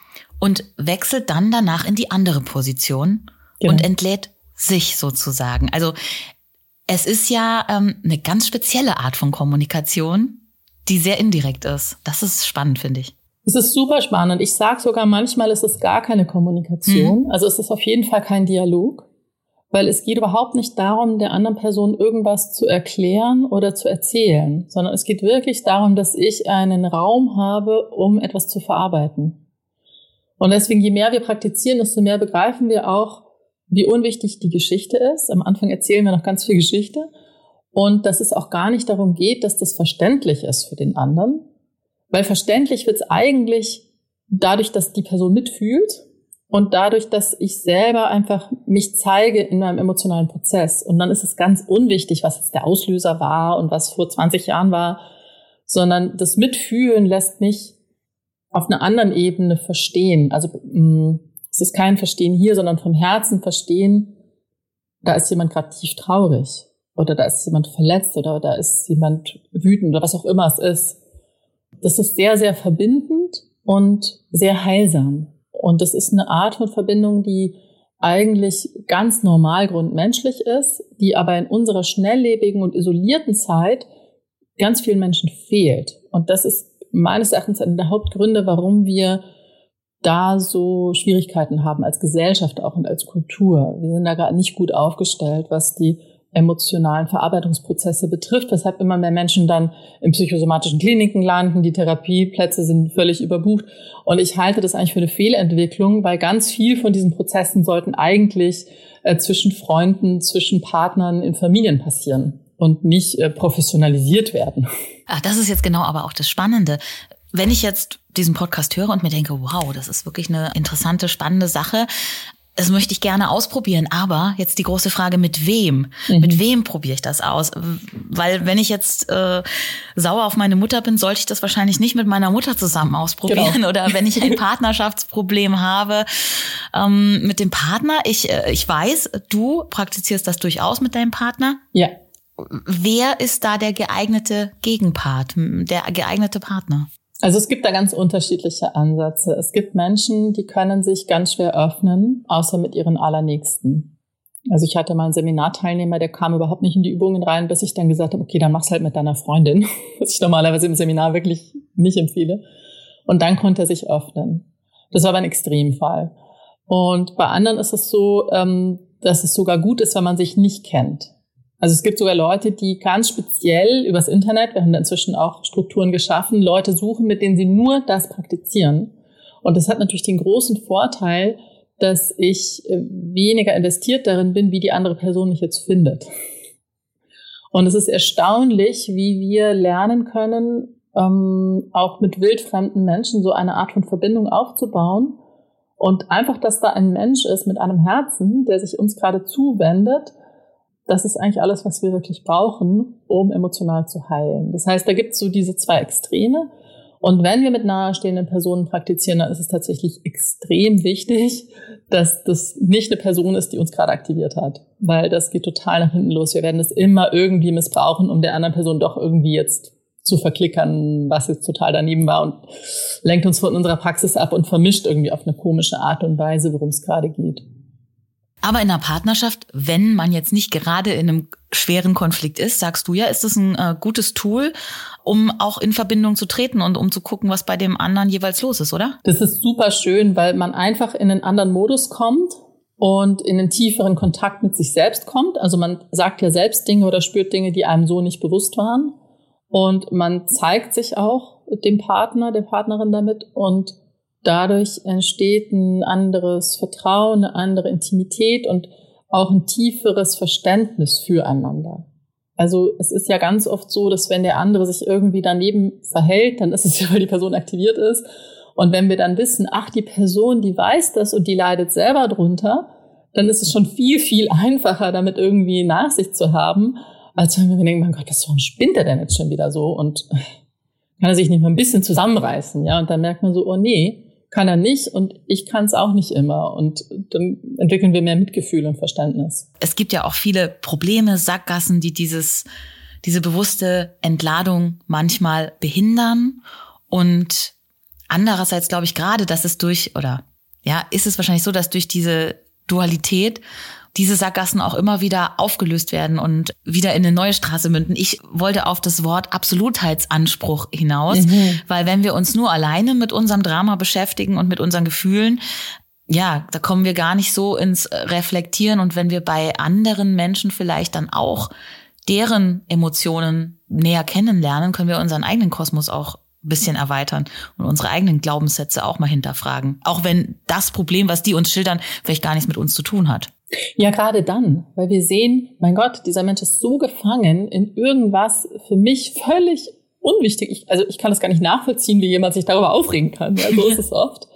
Speaker 1: und wechselt dann danach in die andere Position genau. und entlädt sich sozusagen. Also es ist ja ähm, eine ganz spezielle Art von Kommunikation, die sehr indirekt ist. Das ist spannend, finde ich.
Speaker 2: Es ist super spannend. Ich sage sogar manchmal, ist es gar keine Kommunikation. Mhm. Also es ist auf jeden Fall kein Dialog, weil es geht überhaupt nicht darum, der anderen Person irgendwas zu erklären oder zu erzählen, sondern es geht wirklich darum, dass ich einen Raum habe, um etwas zu verarbeiten. Und deswegen, je mehr wir praktizieren, desto mehr begreifen wir auch, wie unwichtig die Geschichte ist. Am Anfang erzählen wir noch ganz viel Geschichte. Und dass es auch gar nicht darum geht, dass das verständlich ist für den anderen. Weil verständlich wird es eigentlich dadurch, dass die Person mitfühlt und dadurch, dass ich selber einfach mich zeige in meinem emotionalen Prozess. Und dann ist es ganz unwichtig, was jetzt der Auslöser war und was vor 20 Jahren war, sondern das Mitfühlen lässt mich auf einer anderen Ebene verstehen. Also mm, es ist kein Verstehen hier, sondern vom Herzen verstehen, da ist jemand gerade tief traurig oder da ist jemand verletzt oder da ist jemand wütend oder was auch immer es ist. Das ist sehr, sehr verbindend und sehr heilsam. Und das ist eine Art von Verbindung, die eigentlich ganz normal grundmenschlich ist, die aber in unserer schnelllebigen und isolierten Zeit ganz vielen Menschen fehlt. Und das ist meines Erachtens einer der Hauptgründe, warum wir da so Schwierigkeiten haben als Gesellschaft auch und als Kultur. Wir sind da gerade nicht gut aufgestellt, was die emotionalen Verarbeitungsprozesse betrifft, weshalb immer mehr Menschen dann in psychosomatischen Kliniken landen, die Therapieplätze sind völlig überbucht. Und ich halte das eigentlich für eine Fehlentwicklung, weil ganz viel von diesen Prozessen sollten eigentlich äh, zwischen Freunden, zwischen Partnern in Familien passieren und nicht äh, professionalisiert werden.
Speaker 1: Ach, das ist jetzt genau aber auch das Spannende. wenn ich jetzt diesen Podcast höre und mir denke, wow, das ist wirklich eine interessante, spannende Sache, das möchte ich gerne ausprobieren, aber jetzt die große Frage, mit wem? Mhm. Mit wem probiere ich das aus? Weil wenn ich jetzt äh, sauer auf meine Mutter bin, sollte ich das wahrscheinlich nicht mit meiner Mutter zusammen ausprobieren. Genau. Oder wenn ich ein Partnerschaftsproblem habe ähm, mit dem Partner. Ich, äh, ich weiß, du praktizierst das durchaus mit deinem Partner.
Speaker 2: Ja.
Speaker 1: Wer ist da der geeignete Gegenpart, der geeignete Partner?
Speaker 2: Also es gibt da ganz unterschiedliche Ansätze. Es gibt Menschen, die können sich ganz schwer öffnen, außer mit ihren Allernächsten. Also ich hatte mal einen Seminarteilnehmer, der kam überhaupt nicht in die Übungen rein, bis ich dann gesagt habe, okay, dann mach's halt mit deiner Freundin, was ich normalerweise im Seminar wirklich nicht empfehle. Und dann konnte er sich öffnen. Das war aber ein Extremfall. Und bei anderen ist es so, ähm, dass es sogar gut ist, wenn man sich nicht kennt. Also es gibt sogar Leute, die ganz speziell übers Internet, wir haben da inzwischen auch Strukturen geschaffen, Leute suchen, mit denen sie nur das praktizieren. Und das hat natürlich den großen Vorteil, dass ich äh, weniger investiert darin bin, wie die andere Person mich jetzt findet. Und es ist erstaunlich, wie wir lernen können, ähm, auch mit wildfremden Menschen so eine Art von Verbindung aufzubauen. Und einfach, dass da ein Mensch ist mit einem Herzen, der sich uns gerade zuwendet das ist eigentlich alles, was wir wirklich brauchen, um emotional zu heilen. Das heißt, da gibt es so diese zwei Extreme. Und wenn wir mit nahestehenden Personen praktizieren, dann ist es tatsächlich extrem wichtig, dass das nicht eine Person ist, die uns gerade aktiviert hat. Weil das geht total nach hinten los. Wir werden das immer irgendwie missbrauchen, um der anderen Person doch irgendwie jetzt zu verklickern, was jetzt total daneben war und lenkt uns von unserer Praxis ab und vermischt irgendwie auf eine komische Art und Weise, worum es gerade geht.
Speaker 1: Aber in einer Partnerschaft, wenn man jetzt nicht gerade in einem schweren Konflikt ist, sagst du ja, ist das ein äh, gutes Tool, um auch in Verbindung zu treten und um zu gucken, was bei dem anderen jeweils los ist, oder?
Speaker 2: Das ist super schön, weil man einfach in einen anderen Modus kommt und in einen tieferen Kontakt mit sich selbst kommt. Also man sagt ja selbst Dinge oder spürt Dinge, die einem so nicht bewusst waren. Und man zeigt sich auch dem Partner, der Partnerin damit und dadurch entsteht ein anderes Vertrauen, eine andere Intimität und auch ein tieferes Verständnis füreinander. Also es ist ja ganz oft so, dass wenn der andere sich irgendwie daneben verhält, dann ist es ja, weil die Person aktiviert ist. Und wenn wir dann wissen, ach, die Person, die weiß das und die leidet selber drunter, dann ist es schon viel, viel einfacher, damit irgendwie Nachsicht zu haben, als wenn wir denken, mein Gott, warum spinnt er denn jetzt schon wieder so? Und kann er sich nicht mal ein bisschen zusammenreißen, ja? Und dann merkt man so, oh nee, kann er nicht und ich kann es auch nicht immer. Und dann entwickeln wir mehr Mitgefühl und Verständnis.
Speaker 1: Es gibt ja auch viele Probleme, Sackgassen, die dieses, diese bewusste Entladung manchmal behindern. Und andererseits glaube ich gerade, dass es durch, oder ja, ist es wahrscheinlich so, dass durch diese Dualität diese Sackgassen auch immer wieder aufgelöst werden und wieder in eine neue Straße münden. Ich wollte auf das Wort Absolutheitsanspruch hinaus, mhm. weil wenn wir uns nur alleine mit unserem Drama beschäftigen und mit unseren Gefühlen, ja, da kommen wir gar nicht so ins Reflektieren und wenn wir bei anderen Menschen vielleicht dann auch deren Emotionen näher kennenlernen, können wir unseren eigenen Kosmos auch bisschen erweitern und unsere eigenen Glaubenssätze auch mal hinterfragen. Auch wenn das Problem, was die uns schildern, vielleicht gar nichts mit uns zu tun hat.
Speaker 2: Ja, gerade dann, weil wir sehen, mein Gott, dieser Mensch ist so gefangen in irgendwas für mich völlig unwichtig. Ich, also ich kann das gar nicht nachvollziehen, wie jemand sich darüber aufregen kann. Ja, so ist es oft.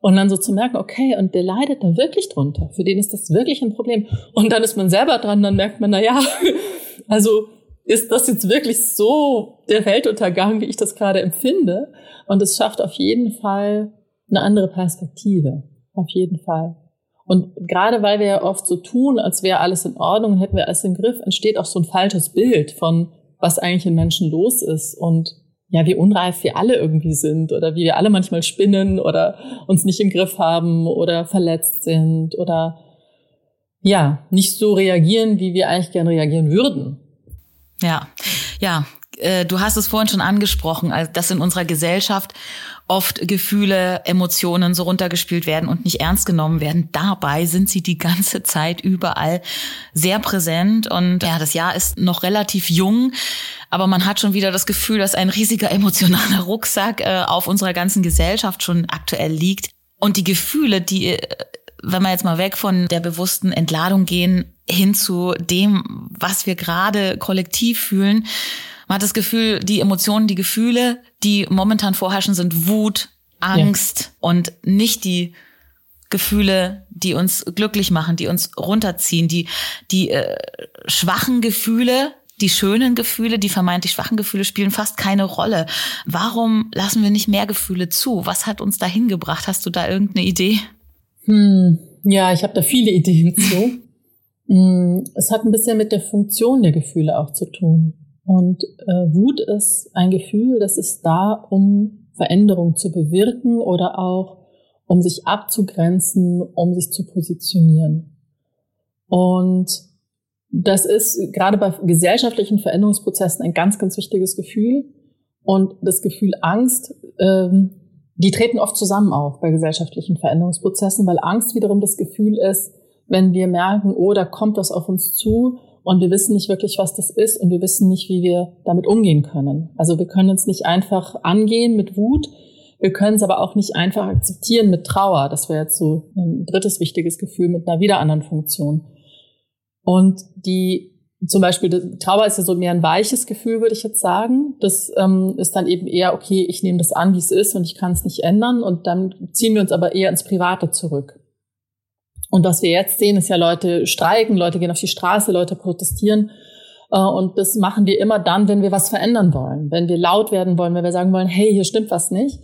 Speaker 2: Und dann so zu merken, okay, und der leidet da wirklich drunter. Für den ist das wirklich ein Problem. Und dann ist man selber dran, dann merkt man, na ja, also ist das jetzt wirklich so der Weltuntergang, wie ich das gerade empfinde? Und es schafft auf jeden Fall eine andere Perspektive. Auf jeden Fall. Und gerade weil wir ja oft so tun, als wäre alles in Ordnung und hätten wir alles im Griff, entsteht auch so ein falsches Bild von, was eigentlich in Menschen los ist und ja, wie unreif wir alle irgendwie sind oder wie wir alle manchmal spinnen oder uns nicht im Griff haben oder verletzt sind oder ja, nicht so reagieren, wie wir eigentlich gern reagieren würden.
Speaker 1: Ja, ja, äh, du hast es vorhin schon angesprochen, dass in unserer Gesellschaft oft Gefühle, Emotionen so runtergespielt werden und nicht ernst genommen werden. Dabei sind sie die ganze Zeit überall sehr präsent und ja, das Jahr ist noch relativ jung, aber man hat schon wieder das Gefühl, dass ein riesiger emotionaler Rucksack äh, auf unserer ganzen Gesellschaft schon aktuell liegt und die Gefühle, die äh, wenn wir jetzt mal weg von der bewussten Entladung gehen, hin zu dem, was wir gerade kollektiv fühlen, Man hat das Gefühl, die Emotionen, die Gefühle, die momentan vorherrschen, sind Wut, Angst ja. und nicht die Gefühle, die uns glücklich machen, die uns runterziehen, die, die äh, schwachen Gefühle, die schönen Gefühle, die vermeintlich schwachen Gefühle spielen fast keine Rolle. Warum lassen wir nicht mehr Gefühle zu? Was hat uns dahin gebracht? Hast du da irgendeine Idee?
Speaker 2: Hm, ja, ich habe da viele Ideen zu. Hm, es hat ein bisschen mit der Funktion der Gefühle auch zu tun. Und äh, Wut ist ein Gefühl, das ist da, um Veränderung zu bewirken oder auch um sich abzugrenzen, um sich zu positionieren. Und das ist gerade bei gesellschaftlichen Veränderungsprozessen ein ganz, ganz wichtiges Gefühl. Und das Gefühl Angst, ähm, die treten oft zusammen auf bei gesellschaftlichen Veränderungsprozessen, weil Angst wiederum das Gefühl ist, wenn wir merken, oh, da kommt was auf uns zu und wir wissen nicht wirklich, was das ist und wir wissen nicht, wie wir damit umgehen können. Also wir können uns nicht einfach angehen mit Wut, wir können es aber auch nicht einfach akzeptieren mit Trauer. Das wäre jetzt so ein drittes wichtiges Gefühl mit einer wieder anderen Funktion. Und die zum Beispiel Trauer ist ja so mehr ein weiches Gefühl, würde ich jetzt sagen. Das ähm, ist dann eben eher, okay, ich nehme das an, wie es ist und ich kann es nicht ändern. Und dann ziehen wir uns aber eher ins Private zurück. Und was wir jetzt sehen, ist ja Leute streiken, Leute gehen auf die Straße, Leute protestieren. Äh, und das machen wir immer dann, wenn wir was verändern wollen, wenn wir laut werden wollen, wenn wir sagen wollen, hey, hier stimmt was nicht.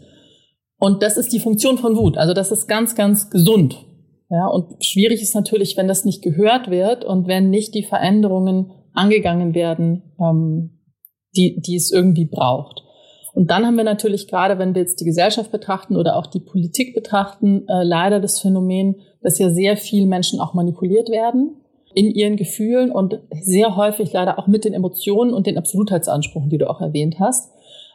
Speaker 2: Und das ist die Funktion von Wut. Also das ist ganz, ganz gesund. Ja, und schwierig ist natürlich, wenn das nicht gehört wird und wenn nicht die Veränderungen angegangen werden, ähm, die, die es irgendwie braucht. Und dann haben wir natürlich gerade, wenn wir jetzt die Gesellschaft betrachten oder auch die Politik betrachten, äh, leider das Phänomen, dass ja sehr viel Menschen auch manipuliert werden in ihren Gefühlen und sehr häufig leider auch mit den Emotionen und den Absolutheitsansprüchen, die du auch erwähnt hast.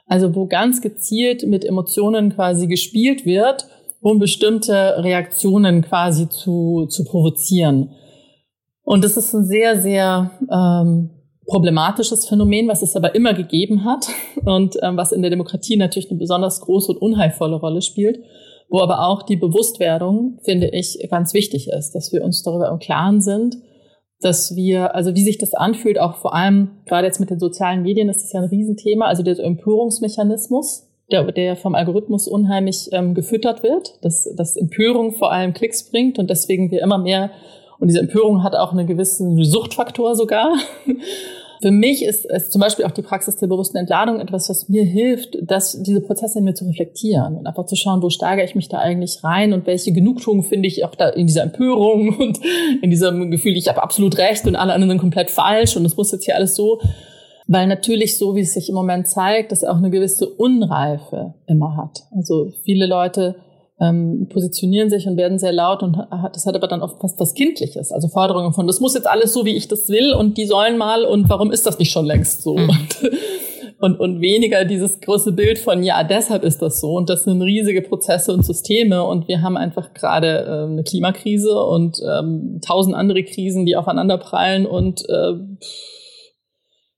Speaker 2: Also wo ganz gezielt mit Emotionen quasi gespielt wird, um bestimmte Reaktionen quasi zu, zu provozieren. Und das ist ein sehr, sehr ähm, problematisches Phänomen, was es aber immer gegeben hat und ähm, was in der Demokratie natürlich eine besonders große und unheilvolle Rolle spielt, wo aber auch die Bewusstwerdung, finde ich, ganz wichtig ist, dass wir uns darüber im Klaren sind, dass wir, also wie sich das anfühlt, auch vor allem gerade jetzt mit den sozialen Medien ist das ja ein Riesenthema, also der Empörungsmechanismus, der, der vom Algorithmus unheimlich ähm, gefüttert wird, dass, dass Empörung vor allem Klicks bringt und deswegen wir immer mehr, und diese Empörung hat auch einen gewissen Suchtfaktor sogar, für mich ist es zum Beispiel auch die Praxis der bewussten Entladung etwas, was mir hilft, dass diese Prozesse in mir zu reflektieren und einfach zu schauen, wo steigere ich mich da eigentlich rein und welche Genugtuung finde ich auch da in dieser Empörung und in diesem Gefühl, ich habe absolut recht und alle anderen sind komplett falsch und es muss jetzt hier alles so. Weil natürlich so, wie es sich im Moment zeigt, dass auch eine gewisse Unreife immer hat. Also viele Leute ähm, positionieren sich und werden sehr laut und hat, das hat aber dann oft fast was Kindliches. Also Forderungen von, das muss jetzt alles so, wie ich das will und die sollen mal und warum ist das nicht schon längst so? Mhm. Und, und, und weniger dieses große Bild von, ja, deshalb ist das so und das sind riesige Prozesse und Systeme und wir haben einfach gerade äh, eine Klimakrise und ähm, tausend andere Krisen, die aufeinander prallen und äh,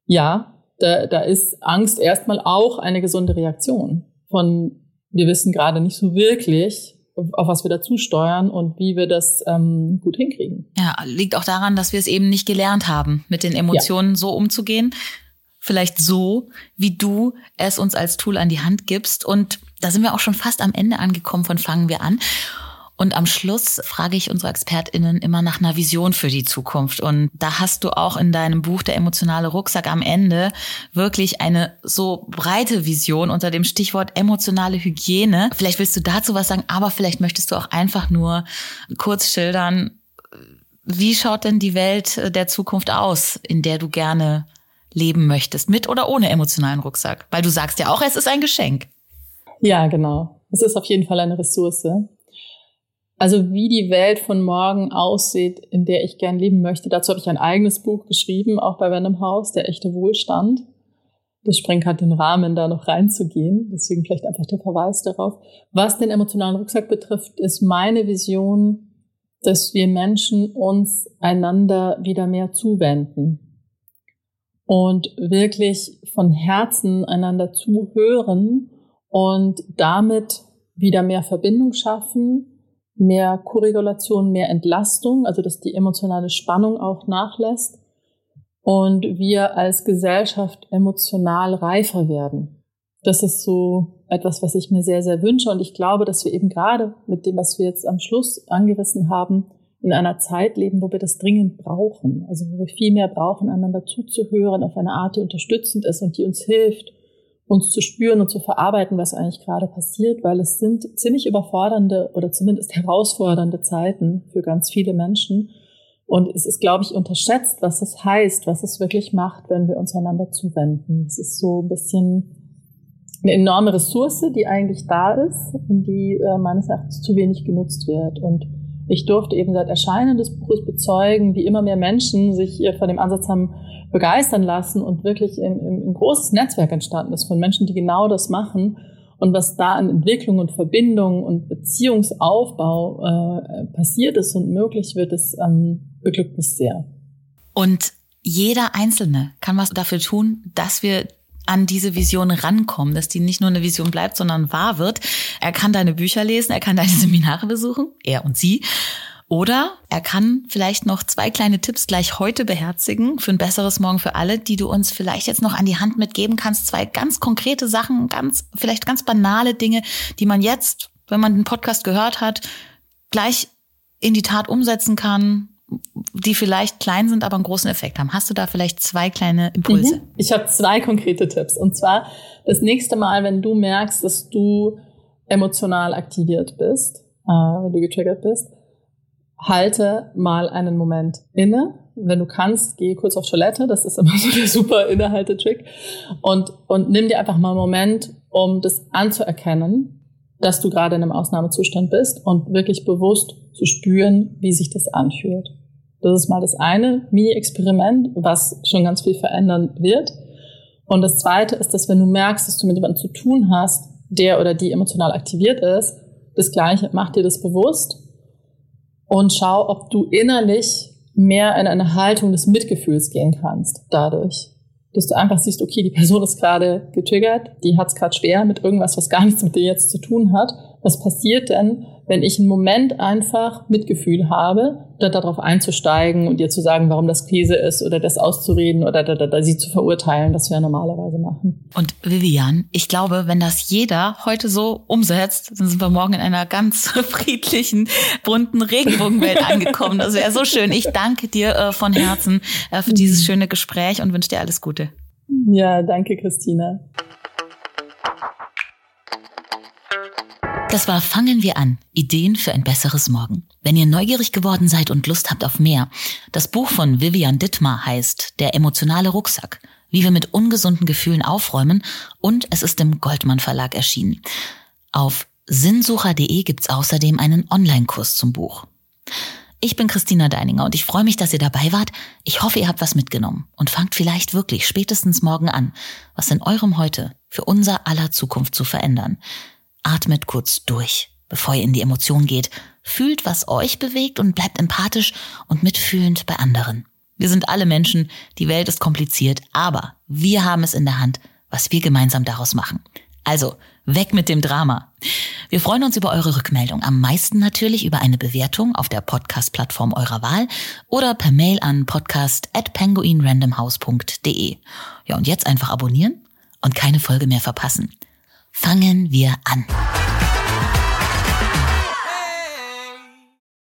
Speaker 2: ja, da, da ist Angst erstmal auch eine gesunde Reaktion von wir wissen gerade nicht so wirklich, auf was wir dazu steuern und wie wir das ähm, gut hinkriegen.
Speaker 1: Ja, liegt auch daran, dass wir es eben nicht gelernt haben, mit den Emotionen ja. so umzugehen. Vielleicht so, wie du es uns als Tool an die Hand gibst. Und da sind wir auch schon fast am Ende angekommen von Fangen wir an. Und am Schluss frage ich unsere ExpertInnen immer nach einer Vision für die Zukunft. Und da hast du auch in deinem Buch Der emotionale Rucksack am Ende wirklich eine so breite Vision unter dem Stichwort emotionale Hygiene. Vielleicht willst du dazu was sagen, aber vielleicht möchtest du auch einfach nur kurz schildern, wie schaut denn die Welt der Zukunft aus, in der du gerne leben möchtest, mit oder ohne emotionalen Rucksack? Weil du sagst ja auch, es ist ein Geschenk.
Speaker 2: Ja, genau. Es ist auf jeden Fall eine Ressource. Also wie die Welt von morgen aussieht, in der ich gern leben möchte. Dazu habe ich ein eigenes Buch geschrieben, auch bei Random House, der echte Wohlstand. Das sprengt halt den Rahmen, da noch reinzugehen. Deswegen vielleicht einfach der Verweis darauf. Was den emotionalen Rucksack betrifft, ist meine Vision, dass wir Menschen uns einander wieder mehr zuwenden und wirklich von Herzen einander zuhören und damit wieder mehr Verbindung schaffen mehr Korregulation, mehr Entlastung, also dass die emotionale Spannung auch nachlässt und wir als Gesellschaft emotional reifer werden. Das ist so etwas, was ich mir sehr, sehr wünsche. Und ich glaube, dass wir eben gerade mit dem, was wir jetzt am Schluss angerissen haben, in einer Zeit leben, wo wir das dringend brauchen. Also wo wir viel mehr brauchen, einander zuzuhören auf eine Art, die unterstützend ist und die uns hilft, uns zu spüren und zu verarbeiten, was eigentlich gerade passiert, weil es sind ziemlich überfordernde oder zumindest herausfordernde Zeiten für ganz viele Menschen. Und es ist, glaube ich, unterschätzt, was es heißt, was es wirklich macht, wenn wir uns einander zuwenden. Es ist so ein bisschen eine enorme Ressource, die eigentlich da ist und die äh, meines Erachtens zu wenig genutzt wird. Und ich durfte eben seit Erscheinen des Buches bezeugen, wie immer mehr Menschen sich von dem Ansatz haben begeistern lassen und wirklich ein, ein großes Netzwerk entstanden ist von Menschen, die genau das machen. Und was da an Entwicklung und Verbindung und Beziehungsaufbau äh, passiert ist und möglich wird, das ähm, beglückt mich sehr.
Speaker 1: Und jeder Einzelne kann was dafür tun, dass wir an diese Vision rankommen, dass die nicht nur eine Vision bleibt, sondern wahr wird. Er kann deine Bücher lesen, er kann deine Seminare besuchen, er und sie. Oder er kann vielleicht noch zwei kleine Tipps gleich heute beherzigen für ein besseres Morgen für alle, die du uns vielleicht jetzt noch an die Hand mitgeben kannst. Zwei ganz konkrete Sachen, ganz, vielleicht ganz banale Dinge, die man jetzt, wenn man den Podcast gehört hat, gleich in die Tat umsetzen kann, die vielleicht klein sind, aber einen großen Effekt haben. Hast du da vielleicht zwei kleine Impulse? Mhm.
Speaker 2: Ich habe zwei konkrete Tipps. Und zwar das nächste Mal, wenn du merkst, dass du emotional aktiviert bist, äh, wenn du getriggert bist, halte mal einen Moment inne. Wenn du kannst, geh kurz auf Toilette. Das ist immer so der super Innehalte-Trick. Und, und nimm dir einfach mal einen Moment, um das anzuerkennen, dass du gerade in einem Ausnahmezustand bist und wirklich bewusst zu spüren, wie sich das anfühlt. Das ist mal das eine Mini-Experiment, was schon ganz viel verändern wird. Und das zweite ist, dass wenn du merkst, dass du mit jemandem zu tun hast, der oder die emotional aktiviert ist, das gleiche, mach dir das bewusst und schau, ob du innerlich mehr in eine Haltung des Mitgefühls gehen kannst dadurch. Dass du einfach siehst, okay, die Person ist gerade getriggert, die hat es gerade schwer mit irgendwas, was gar nichts mit dir jetzt zu tun hat. Was passiert denn, wenn ich einen Moment einfach Mitgefühl habe, da darauf einzusteigen und ihr zu sagen, warum das Käse ist oder das auszureden oder da, da, da, sie zu verurteilen, das wir normalerweise machen.
Speaker 1: Und Vivian, ich glaube, wenn das jeder heute so umsetzt, dann sind wir morgen in einer ganz friedlichen, bunten Regenbogenwelt angekommen. Das wäre so schön. Ich danke dir äh, von Herzen äh, für dieses schöne Gespräch und wünsche dir alles Gute.
Speaker 2: Ja, danke, Christina.
Speaker 1: Das war Fangen wir an. Ideen für ein besseres Morgen. Wenn ihr neugierig geworden seid und Lust habt auf mehr, das Buch von Vivian Dittmar heißt Der emotionale Rucksack. Wie wir mit ungesunden Gefühlen aufräumen und es ist im Goldmann Verlag erschienen. Auf sinnsucher.de gibt's außerdem einen Online-Kurs zum Buch. Ich bin Christina Deininger und ich freue mich, dass ihr dabei wart. Ich hoffe, ihr habt was mitgenommen und fangt vielleicht wirklich spätestens morgen an, was in eurem Heute für unser aller Zukunft zu verändern. Atmet kurz durch, bevor ihr in die Emotion geht. Fühlt, was euch bewegt und bleibt empathisch und mitfühlend bei anderen. Wir sind alle Menschen, die Welt ist kompliziert, aber wir haben es in der Hand, was wir gemeinsam daraus machen. Also, weg mit dem Drama. Wir freuen uns über eure Rückmeldung. Am meisten natürlich über eine Bewertung auf der Podcast-Plattform eurer Wahl oder per Mail an podcast at penguinrandomhouse.de. Ja, und jetzt einfach abonnieren und keine Folge mehr verpassen Fangen wir an.